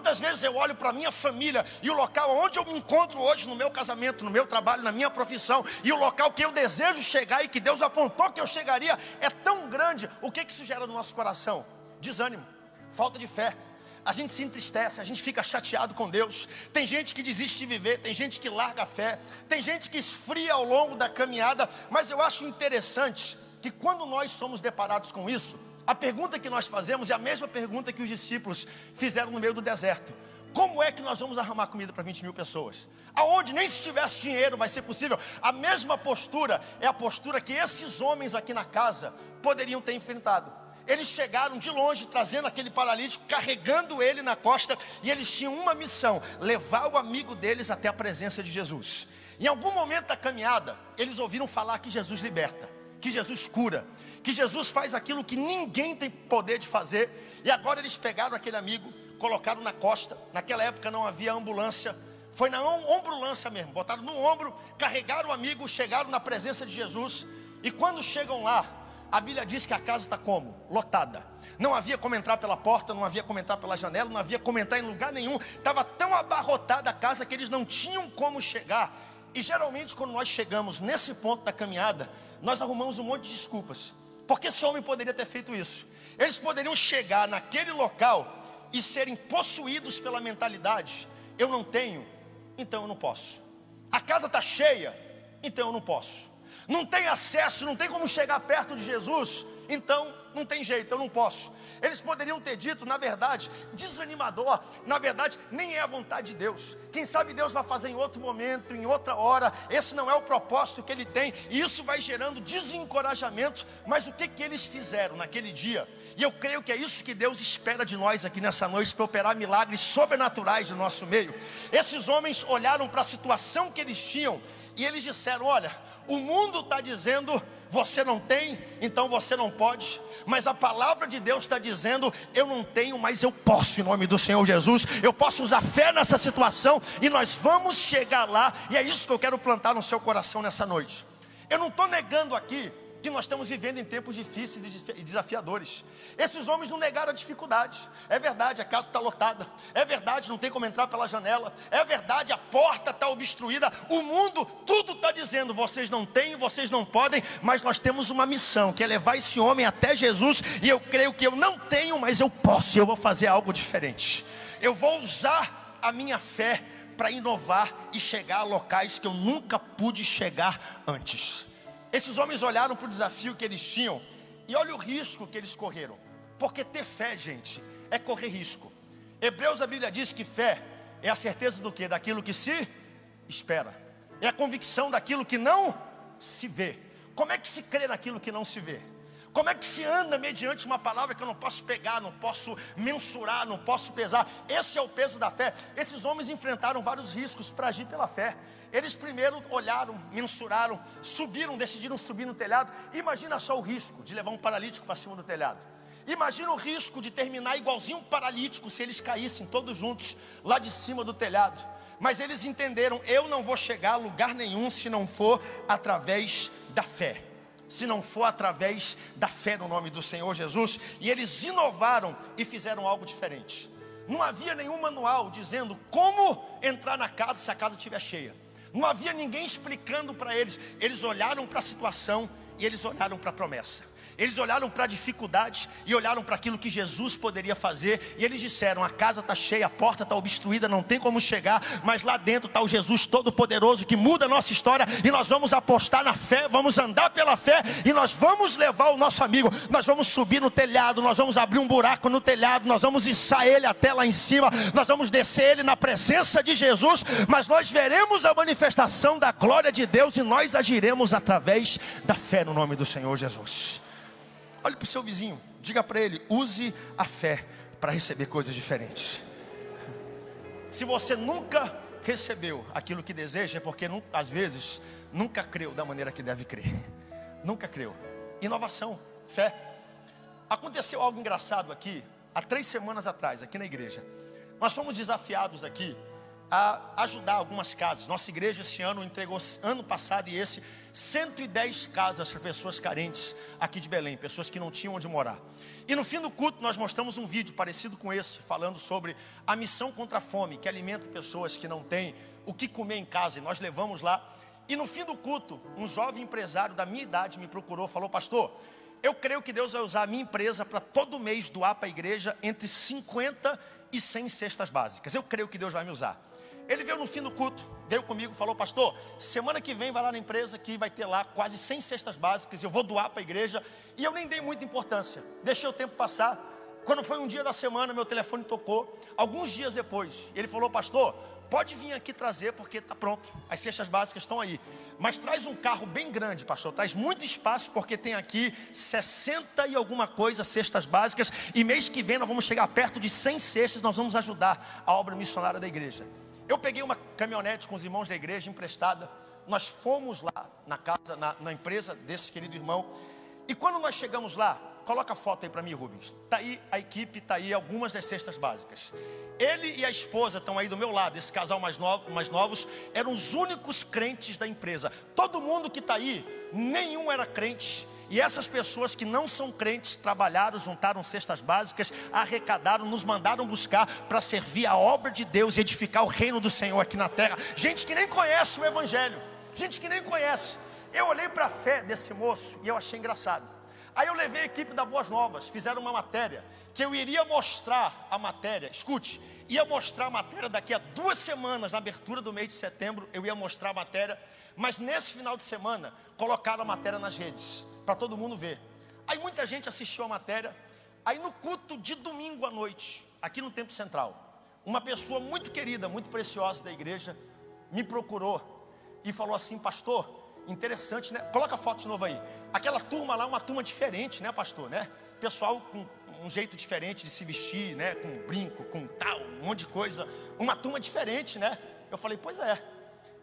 Quantas vezes eu olho para a minha família e o local onde eu me encontro hoje no meu casamento, no meu trabalho, na minha profissão, e o local que eu desejo chegar e que Deus apontou que eu chegaria é tão grande, o que, que isso gera no nosso coração? Desânimo, falta de fé. A gente se entristece, a gente fica chateado com Deus. Tem gente que desiste de viver, tem gente que larga a fé, tem gente que esfria ao longo da caminhada, mas eu acho interessante que quando nós somos deparados com isso, a pergunta que nós fazemos é a mesma pergunta que os discípulos fizeram no meio do deserto: Como é que nós vamos arrumar comida para 20 mil pessoas? Aonde nem se tivesse dinheiro vai ser possível. A mesma postura é a postura que esses homens aqui na casa poderiam ter enfrentado. Eles chegaram de longe trazendo aquele paralítico, carregando ele na costa, e eles tinham uma missão: levar o amigo deles até a presença de Jesus. Em algum momento da caminhada, eles ouviram falar que Jesus liberta, que Jesus cura, que Jesus faz aquilo que ninguém tem poder de fazer. E agora eles pegaram aquele amigo, colocaram na costa. Naquela época não havia ambulância, foi na ombulância mesmo. Botaram no ombro, carregaram o amigo, chegaram na presença de Jesus. E quando chegam lá, a Bíblia diz que a casa está como? Lotada. Não havia como entrar pela porta, não havia como entrar pela janela, não havia como entrar em lugar nenhum. Estava tão abarrotada a casa que eles não tinham como chegar. E geralmente, quando nós chegamos nesse ponto da caminhada, nós arrumamos um monte de desculpas. Porque esse homem poderia ter feito isso. Eles poderiam chegar naquele local e serem possuídos pela mentalidade: eu não tenho, então eu não posso. A casa está cheia, então eu não posso. Não tem acesso, não tem como chegar perto de Jesus, então não tem jeito, eu não posso. Eles poderiam ter dito, na verdade, desanimador, na verdade, nem é a vontade de Deus. Quem sabe Deus vai fazer em outro momento, em outra hora. Esse não é o propósito que ele tem, e isso vai gerando desencorajamento. Mas o que que eles fizeram naquele dia? E eu creio que é isso que Deus espera de nós aqui nessa noite para operar milagres sobrenaturais no nosso meio. Esses homens olharam para a situação que eles tinham e eles disseram: Olha, o mundo está dizendo você não tem, então você não pode. Mas a palavra de Deus está dizendo: eu não tenho, mas eu posso, em nome do Senhor Jesus. Eu posso usar fé nessa situação e nós vamos chegar lá. E é isso que eu quero plantar no seu coração nessa noite. Eu não estou negando aqui que nós estamos vivendo em tempos difíceis e desafiadores. Esses homens não negaram a dificuldade. É verdade, a casa está lotada. É verdade, não tem como entrar pela janela. É verdade, a porta está obstruída. O mundo, tudo está dizendo: vocês não têm, vocês não podem. Mas nós temos uma missão, que é levar esse homem até Jesus. E eu creio que eu não tenho, mas eu posso. Eu vou fazer algo diferente. Eu vou usar a minha fé para inovar e chegar a locais que eu nunca pude chegar antes. Esses homens olharam para o desafio que eles tinham e olha o risco que eles correram. Porque ter fé, gente, é correr risco. Hebreus a Bíblia diz que fé é a certeza do que? Daquilo que se espera. É a convicção daquilo que não se vê. Como é que se crê naquilo que não se vê? Como é que se anda mediante uma palavra que eu não posso pegar, não posso mensurar, não posso pesar? Esse é o peso da fé. Esses homens enfrentaram vários riscos para agir pela fé. Eles primeiro olharam, mensuraram, subiram, decidiram subir no telhado. Imagina só o risco de levar um paralítico para cima do telhado. Imagina o risco de terminar igualzinho um paralítico se eles caíssem todos juntos lá de cima do telhado. Mas eles entenderam: eu não vou chegar a lugar nenhum se não for através da fé. Se não for através da fé no nome do Senhor Jesus. E eles inovaram e fizeram algo diferente. Não havia nenhum manual dizendo como entrar na casa se a casa estiver cheia. Não havia ninguém explicando para eles. Eles olharam para a situação e eles olharam para a promessa. Eles olharam para a dificuldade e olharam para aquilo que Jesus poderia fazer. E eles disseram: a casa está cheia, a porta está obstruída, não tem como chegar. Mas lá dentro está o Jesus Todo-Poderoso que muda a nossa história. E nós vamos apostar na fé, vamos andar pela fé. E nós vamos levar o nosso amigo. Nós vamos subir no telhado, nós vamos abrir um buraco no telhado, nós vamos içar ele até lá em cima. Nós vamos descer ele na presença de Jesus. Mas nós veremos a manifestação da glória de Deus e nós agiremos através da fé no nome do Senhor Jesus. Olhe para o seu vizinho, diga para ele: use a fé para receber coisas diferentes. Se você nunca recebeu aquilo que deseja, é porque às vezes nunca creu da maneira que deve crer. Nunca creu. Inovação, fé. Aconteceu algo engraçado aqui, há três semanas atrás, aqui na igreja. Nós fomos desafiados aqui a ajudar algumas casas. Nossa igreja esse ano entregou, ano passado e esse, 110 casas para pessoas carentes aqui de Belém, pessoas que não tinham onde morar. E no fim do culto nós mostramos um vídeo parecido com esse, falando sobre a missão contra a fome, que alimenta pessoas que não têm o que comer em casa. E nós levamos lá. E no fim do culto, um jovem empresário da minha idade me procurou, falou: Pastor, eu creio que Deus vai usar a minha empresa para todo mês doar para a igreja entre 50 e 100 cestas básicas. Eu creio que Deus vai me usar. Ele veio no fim do culto, veio comigo, falou: Pastor, semana que vem vai lá na empresa que vai ter lá quase 100 cestas básicas. Eu vou doar para a igreja. E eu nem dei muita importância, deixei o tempo passar. Quando foi um dia da semana, meu telefone tocou. Alguns dias depois, ele falou: Pastor, pode vir aqui trazer porque está pronto. As cestas básicas estão aí. Mas traz um carro bem grande, pastor. Traz muito espaço porque tem aqui 60 e alguma coisa cestas básicas. E mês que vem nós vamos chegar perto de 100 cestas. Nós vamos ajudar a obra missionária da igreja. Eu peguei uma caminhonete com os irmãos da igreja emprestada. Nós fomos lá na casa, na, na empresa desse querido irmão. E quando nós chegamos lá, coloca a foto aí para mim, Rubens. Está aí a equipe, está aí algumas das cestas básicas. Ele e a esposa estão aí do meu lado, esse casal mais, novo, mais novos, eram os únicos crentes da empresa. Todo mundo que está aí, nenhum era crente. E essas pessoas que não são crentes trabalharam, juntaram cestas básicas, arrecadaram, nos mandaram buscar para servir a obra de Deus e edificar o reino do Senhor aqui na terra. Gente que nem conhece o Evangelho, gente que nem conhece. Eu olhei para a fé desse moço e eu achei engraçado. Aí eu levei a equipe da Boas Novas, fizeram uma matéria que eu iria mostrar a matéria. Escute, ia mostrar a matéria daqui a duas semanas, na abertura do mês de setembro, eu ia mostrar a matéria, mas nesse final de semana colocaram a matéria nas redes para todo mundo ver. Aí muita gente assistiu a matéria. Aí no culto de domingo à noite, aqui no Templo Central, uma pessoa muito querida, muito preciosa da igreja, me procurou e falou assim, pastor, interessante, né? Coloca a foto de novo aí. Aquela turma lá, uma turma diferente, né, pastor, né? Pessoal com um jeito diferente de se vestir, né? Com brinco, com tal, um monte de coisa. Uma turma diferente, né? Eu falei, pois é.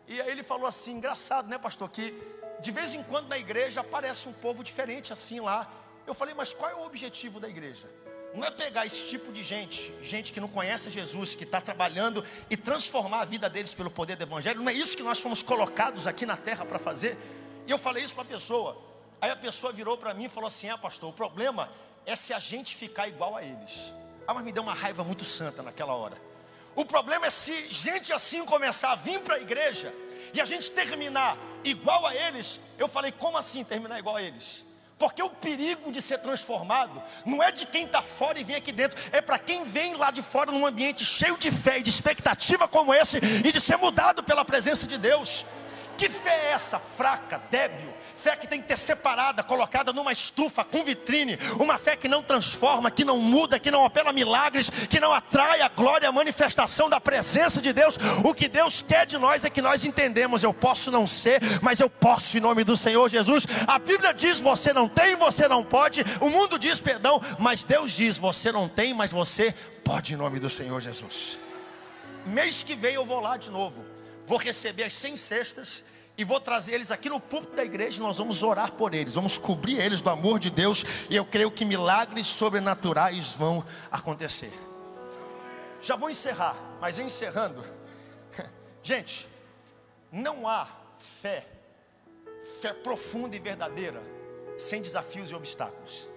E aí ele falou assim, engraçado, né, pastor, que de vez em quando na igreja aparece um povo diferente assim lá. Eu falei, mas qual é o objetivo da igreja? Não é pegar esse tipo de gente, gente que não conhece Jesus, que está trabalhando e transformar a vida deles pelo poder do Evangelho. Não é isso que nós fomos colocados aqui na terra para fazer. E eu falei isso para a pessoa. Aí a pessoa virou para mim e falou assim: Ah, pastor, o problema é se a gente ficar igual a eles. Ah, mas me deu uma raiva muito santa naquela hora. O problema é se gente assim começar a vir para a igreja e a gente terminar igual a eles. Eu falei: Como assim terminar igual a eles? Porque o perigo de ser transformado não é de quem está fora e vem aqui dentro, é para quem vem lá de fora num ambiente cheio de fé e de expectativa como esse e de ser mudado pela presença de Deus. Que fé é essa? Fraca, débil. Fé que tem que ter separada, colocada numa estufa com vitrine. Uma fé que não transforma, que não muda, que não opera milagres, que não atrai a glória, a manifestação da presença de Deus. O que Deus quer de nós é que nós entendemos. Eu posso não ser, mas eu posso em nome do Senhor Jesus. A Bíblia diz: você não tem, você não pode. O mundo diz perdão, mas Deus diz: você não tem, mas você pode em nome do Senhor Jesus. Mês que vem eu vou lá de novo vou receber as 100 cestas e vou trazer eles aqui no púlpito da igreja. Nós vamos orar por eles, vamos cobrir eles do amor de Deus. E eu creio que milagres sobrenaturais vão acontecer. Já vou encerrar, mas encerrando, gente, não há fé, fé profunda e verdadeira, sem desafios e obstáculos.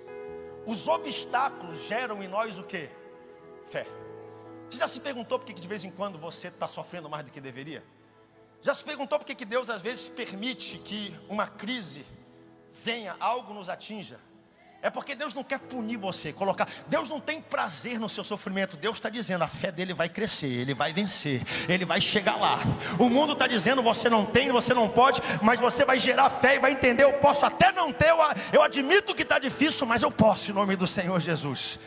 Os obstáculos geram em nós o que? Fé. Você já se perguntou por que de vez em quando você está sofrendo mais do que deveria? Já se perguntou por que, que Deus às vezes permite que uma crise venha, algo nos atinja? É porque Deus não quer punir você, colocar. Deus não tem prazer no seu sofrimento. Deus está dizendo, a fé dele vai crescer, ele vai vencer, ele vai chegar lá. O mundo está dizendo, você não tem, você não pode, mas você vai gerar fé e vai entender. Eu posso até não ter, eu, eu admito que está difícil, mas eu posso em nome do Senhor Jesus.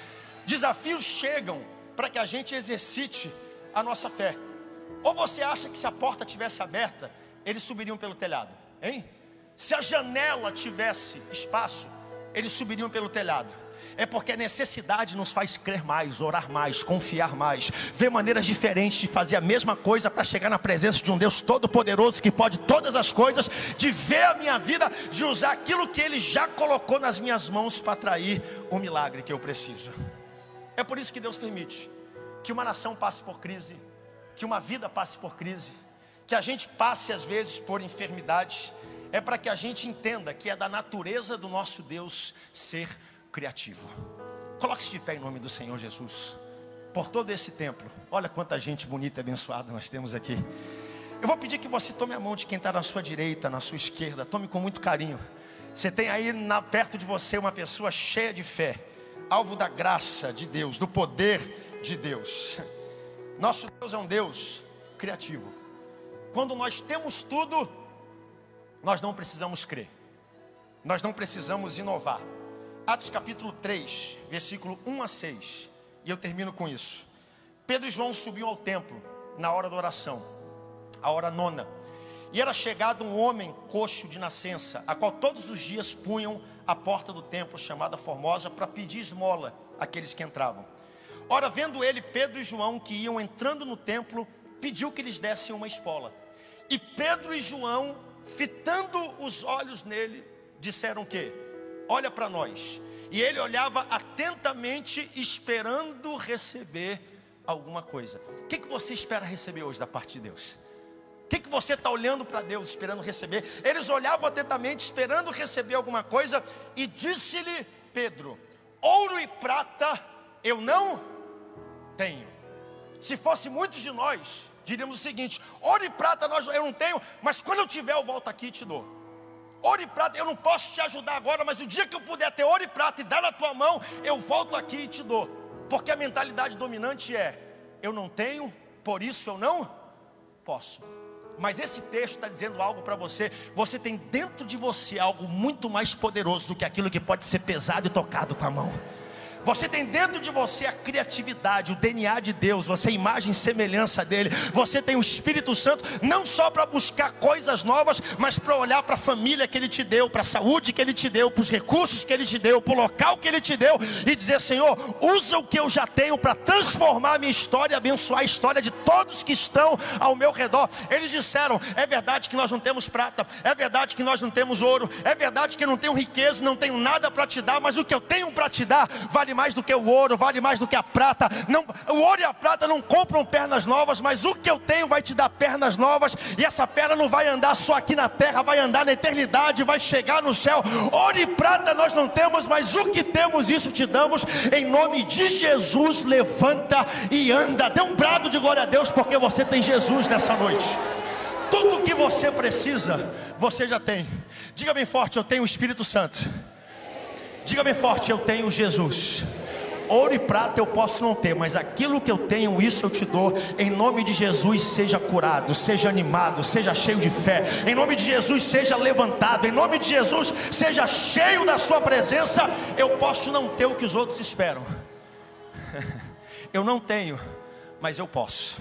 Desafios chegam para que a gente exercite a nossa fé. Ou você acha que se a porta tivesse aberta, eles subiriam pelo telhado, hein? Se a janela tivesse espaço, eles subiriam pelo telhado. É porque a necessidade nos faz crer mais, orar mais, confiar mais, ver maneiras diferentes de fazer a mesma coisa para chegar na presença de um Deus todo-poderoso que pode todas as coisas, de ver a minha vida, de usar aquilo que Ele já colocou nas minhas mãos para atrair o milagre que eu preciso. É por isso que Deus permite que uma nação passe por crise, que uma vida passe por crise, que a gente passe às vezes por enfermidades, é para que a gente entenda que é da natureza do nosso Deus ser criativo. Coloque-se de pé em nome do Senhor Jesus. Por todo esse templo, olha quanta gente bonita e abençoada nós temos aqui. Eu vou pedir que você tome a mão de quem está na sua direita, na sua esquerda, tome com muito carinho. Você tem aí na, perto de você uma pessoa cheia de fé, alvo da graça de Deus, do poder de Deus. Nosso Deus é um Deus criativo. Quando nós temos tudo, nós não precisamos crer, nós não precisamos inovar. Atos capítulo 3, versículo 1 a 6, e eu termino com isso. Pedro e João subiam ao templo na hora da oração, a hora nona, e era chegado um homem coxo de nascença, a qual todos os dias punham a porta do templo, chamada Formosa, para pedir esmola àqueles que entravam. Ora, vendo ele, Pedro e João, que iam entrando no templo, pediu que lhes dessem uma esmola. E Pedro e João fitando os olhos nele, disseram o quê? Olha para nós. E ele olhava atentamente, esperando receber alguma coisa. O que, que você espera receber hoje da parte de Deus? O que, que você está olhando para Deus, esperando receber? Eles olhavam atentamente, esperando receber alguma coisa, e disse-lhe Pedro: Ouro e prata eu não tenho. Se fosse muitos de nós, diríamos o seguinte: ouro e prata nós, eu não tenho, mas quando eu tiver, eu volto aqui e te dou. Ouro e prata, eu não posso te ajudar agora, mas o dia que eu puder ter ouro e prata e dar na tua mão, eu volto aqui e te dou. Porque a mentalidade dominante é: eu não tenho, por isso eu não posso. Mas esse texto está dizendo algo para você. Você tem dentro de você algo muito mais poderoso do que aquilo que pode ser pesado e tocado com a mão. Você tem dentro de você a criatividade, o DNA de Deus, você é imagem e semelhança dele. Você tem o Espírito Santo não só para buscar coisas novas, mas para olhar para a família que ele te deu, para a saúde que ele te deu, para os recursos que ele te deu, para o local que ele te deu e dizer: Senhor, usa o que eu já tenho para transformar a minha história e abençoar a história de todos que estão ao meu redor. Eles disseram: É verdade que nós não temos prata, é verdade que nós não temos ouro, é verdade que eu não tenho riqueza, não tenho nada para te dar, mas o que eu tenho para te dar vale vale mais do que o ouro, vale mais do que a prata. Não, o ouro e a prata não compram pernas novas, mas o que eu tenho vai te dar pernas novas, e essa perna não vai andar só aqui na terra, vai andar na eternidade, vai chegar no céu. Ouro e prata nós não temos, mas o que temos, isso te damos, em nome de Jesus. Levanta e anda. Dê um brado de glória a Deus, porque você tem Jesus nessa noite. Tudo que você precisa, você já tem. Diga bem forte: Eu tenho o Espírito Santo. Diga bem forte: Eu tenho Jesus. Ouro e prata eu posso não ter, mas aquilo que eu tenho, isso eu te dou. Em nome de Jesus, seja curado, seja animado, seja cheio de fé. Em nome de Jesus, seja levantado. Em nome de Jesus, seja cheio da Sua presença. Eu posso não ter o que os outros esperam. Eu não tenho, mas eu posso.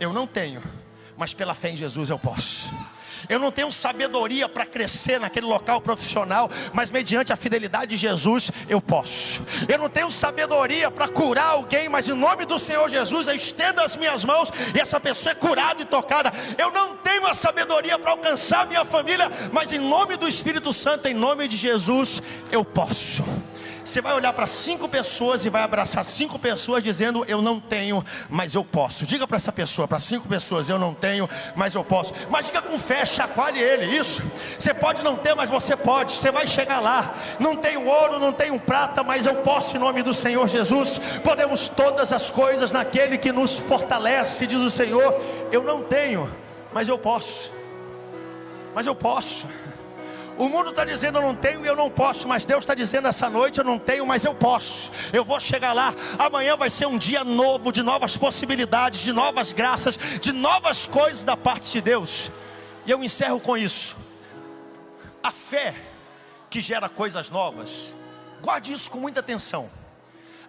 Eu não tenho, mas pela fé em Jesus eu posso. Eu não tenho sabedoria para crescer naquele local profissional, mas mediante a fidelidade de Jesus eu posso. Eu não tenho sabedoria para curar alguém, mas em nome do Senhor Jesus eu estendo as minhas mãos e essa pessoa é curada e tocada. Eu não tenho a sabedoria para alcançar minha família, mas em nome do Espírito Santo, em nome de Jesus, eu posso. Você vai olhar para cinco pessoas e vai abraçar cinco pessoas dizendo: Eu não tenho, mas eu posso. Diga para essa pessoa, para cinco pessoas: Eu não tenho, mas eu posso. Mas diga com fé, chacoalhe ele. Isso. Você pode não ter, mas você pode. Você vai chegar lá. Não tenho ouro, não tenho prata, mas eu posso em nome do Senhor Jesus. Podemos todas as coisas naquele que nos fortalece, diz o Senhor. Eu não tenho, mas eu posso. Mas eu posso. O mundo está dizendo eu não tenho e eu não posso, mas Deus está dizendo essa noite eu não tenho, mas eu posso. Eu vou chegar lá. Amanhã vai ser um dia novo, de novas possibilidades, de novas graças, de novas coisas da parte de Deus. E eu encerro com isso. A fé que gera coisas novas, guarde isso com muita atenção.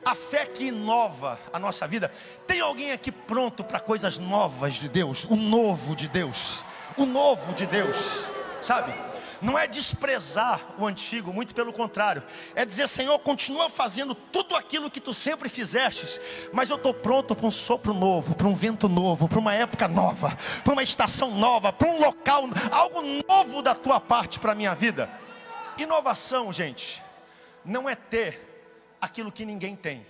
A fé que inova a nossa vida. Tem alguém aqui pronto para coisas novas de Deus? O novo de Deus. O novo de Deus. Sabe? Não é desprezar o antigo, muito pelo contrário, é dizer, Senhor, continua fazendo tudo aquilo que tu sempre fizestes, mas eu estou pronto para um sopro novo, para um vento novo, para uma época nova, para uma estação nova, para um local, algo novo da tua parte para a minha vida. Inovação, gente, não é ter aquilo que ninguém tem,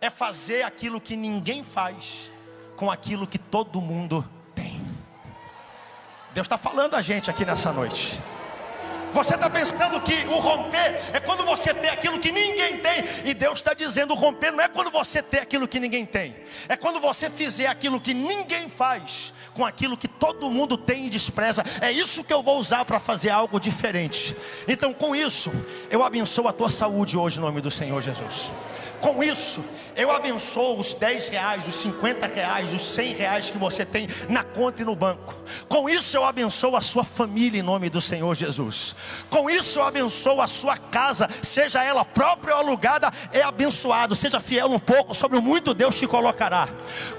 é fazer aquilo que ninguém faz com aquilo que todo mundo tem. Deus está falando a gente aqui nessa noite. Você está pensando que o romper é quando você tem aquilo que ninguém tem, e Deus está dizendo: o romper não é quando você tem aquilo que ninguém tem, é quando você fizer aquilo que ninguém faz, com aquilo que todo mundo tem e despreza. É isso que eu vou usar para fazer algo diferente. Então, com isso, eu abençoo a tua saúde hoje, em nome do Senhor Jesus. Com isso, eu abençoo os 10 reais, os 50 reais, os 100 reais que você tem na conta e no banco. Com isso, eu abençoo a sua família em nome do Senhor Jesus. Com isso, eu abençoo a sua casa, seja ela própria ou alugada, é abençoado. Seja fiel um pouco, sobre o muito Deus te colocará.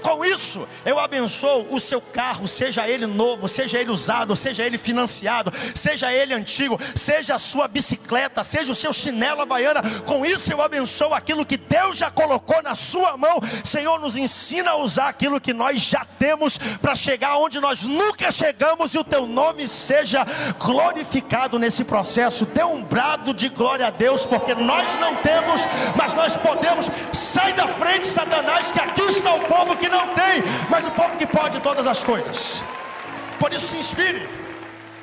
Com isso, eu abençoo o seu carro, seja ele novo, seja ele usado, seja ele financiado, seja ele antigo, seja a sua bicicleta, seja o seu chinelo havaiana. Com isso, eu abençoo aquilo que Deus já colocou na sua mão. Senhor, nos ensina a usar aquilo que nós já temos para chegar onde nós nunca chegamos e o teu nome seja glorificado nesse processo. Dê um brado de glória a Deus, porque nós não temos, mas nós podemos. Sai da frente, Satanás, que aqui está o povo que não tem, mas o povo que pode todas as coisas. Por isso se inspire,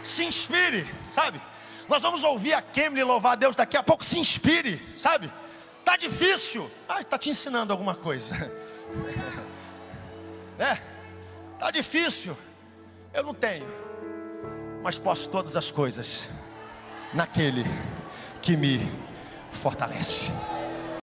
se inspire, sabe? Nós vamos ouvir a Kemley louvar a Deus daqui a pouco, se inspire, sabe? Tá difícil. Ah, está te ensinando alguma coisa. É, tá difícil. Eu não tenho, mas posso todas as coisas naquele que me fortalece.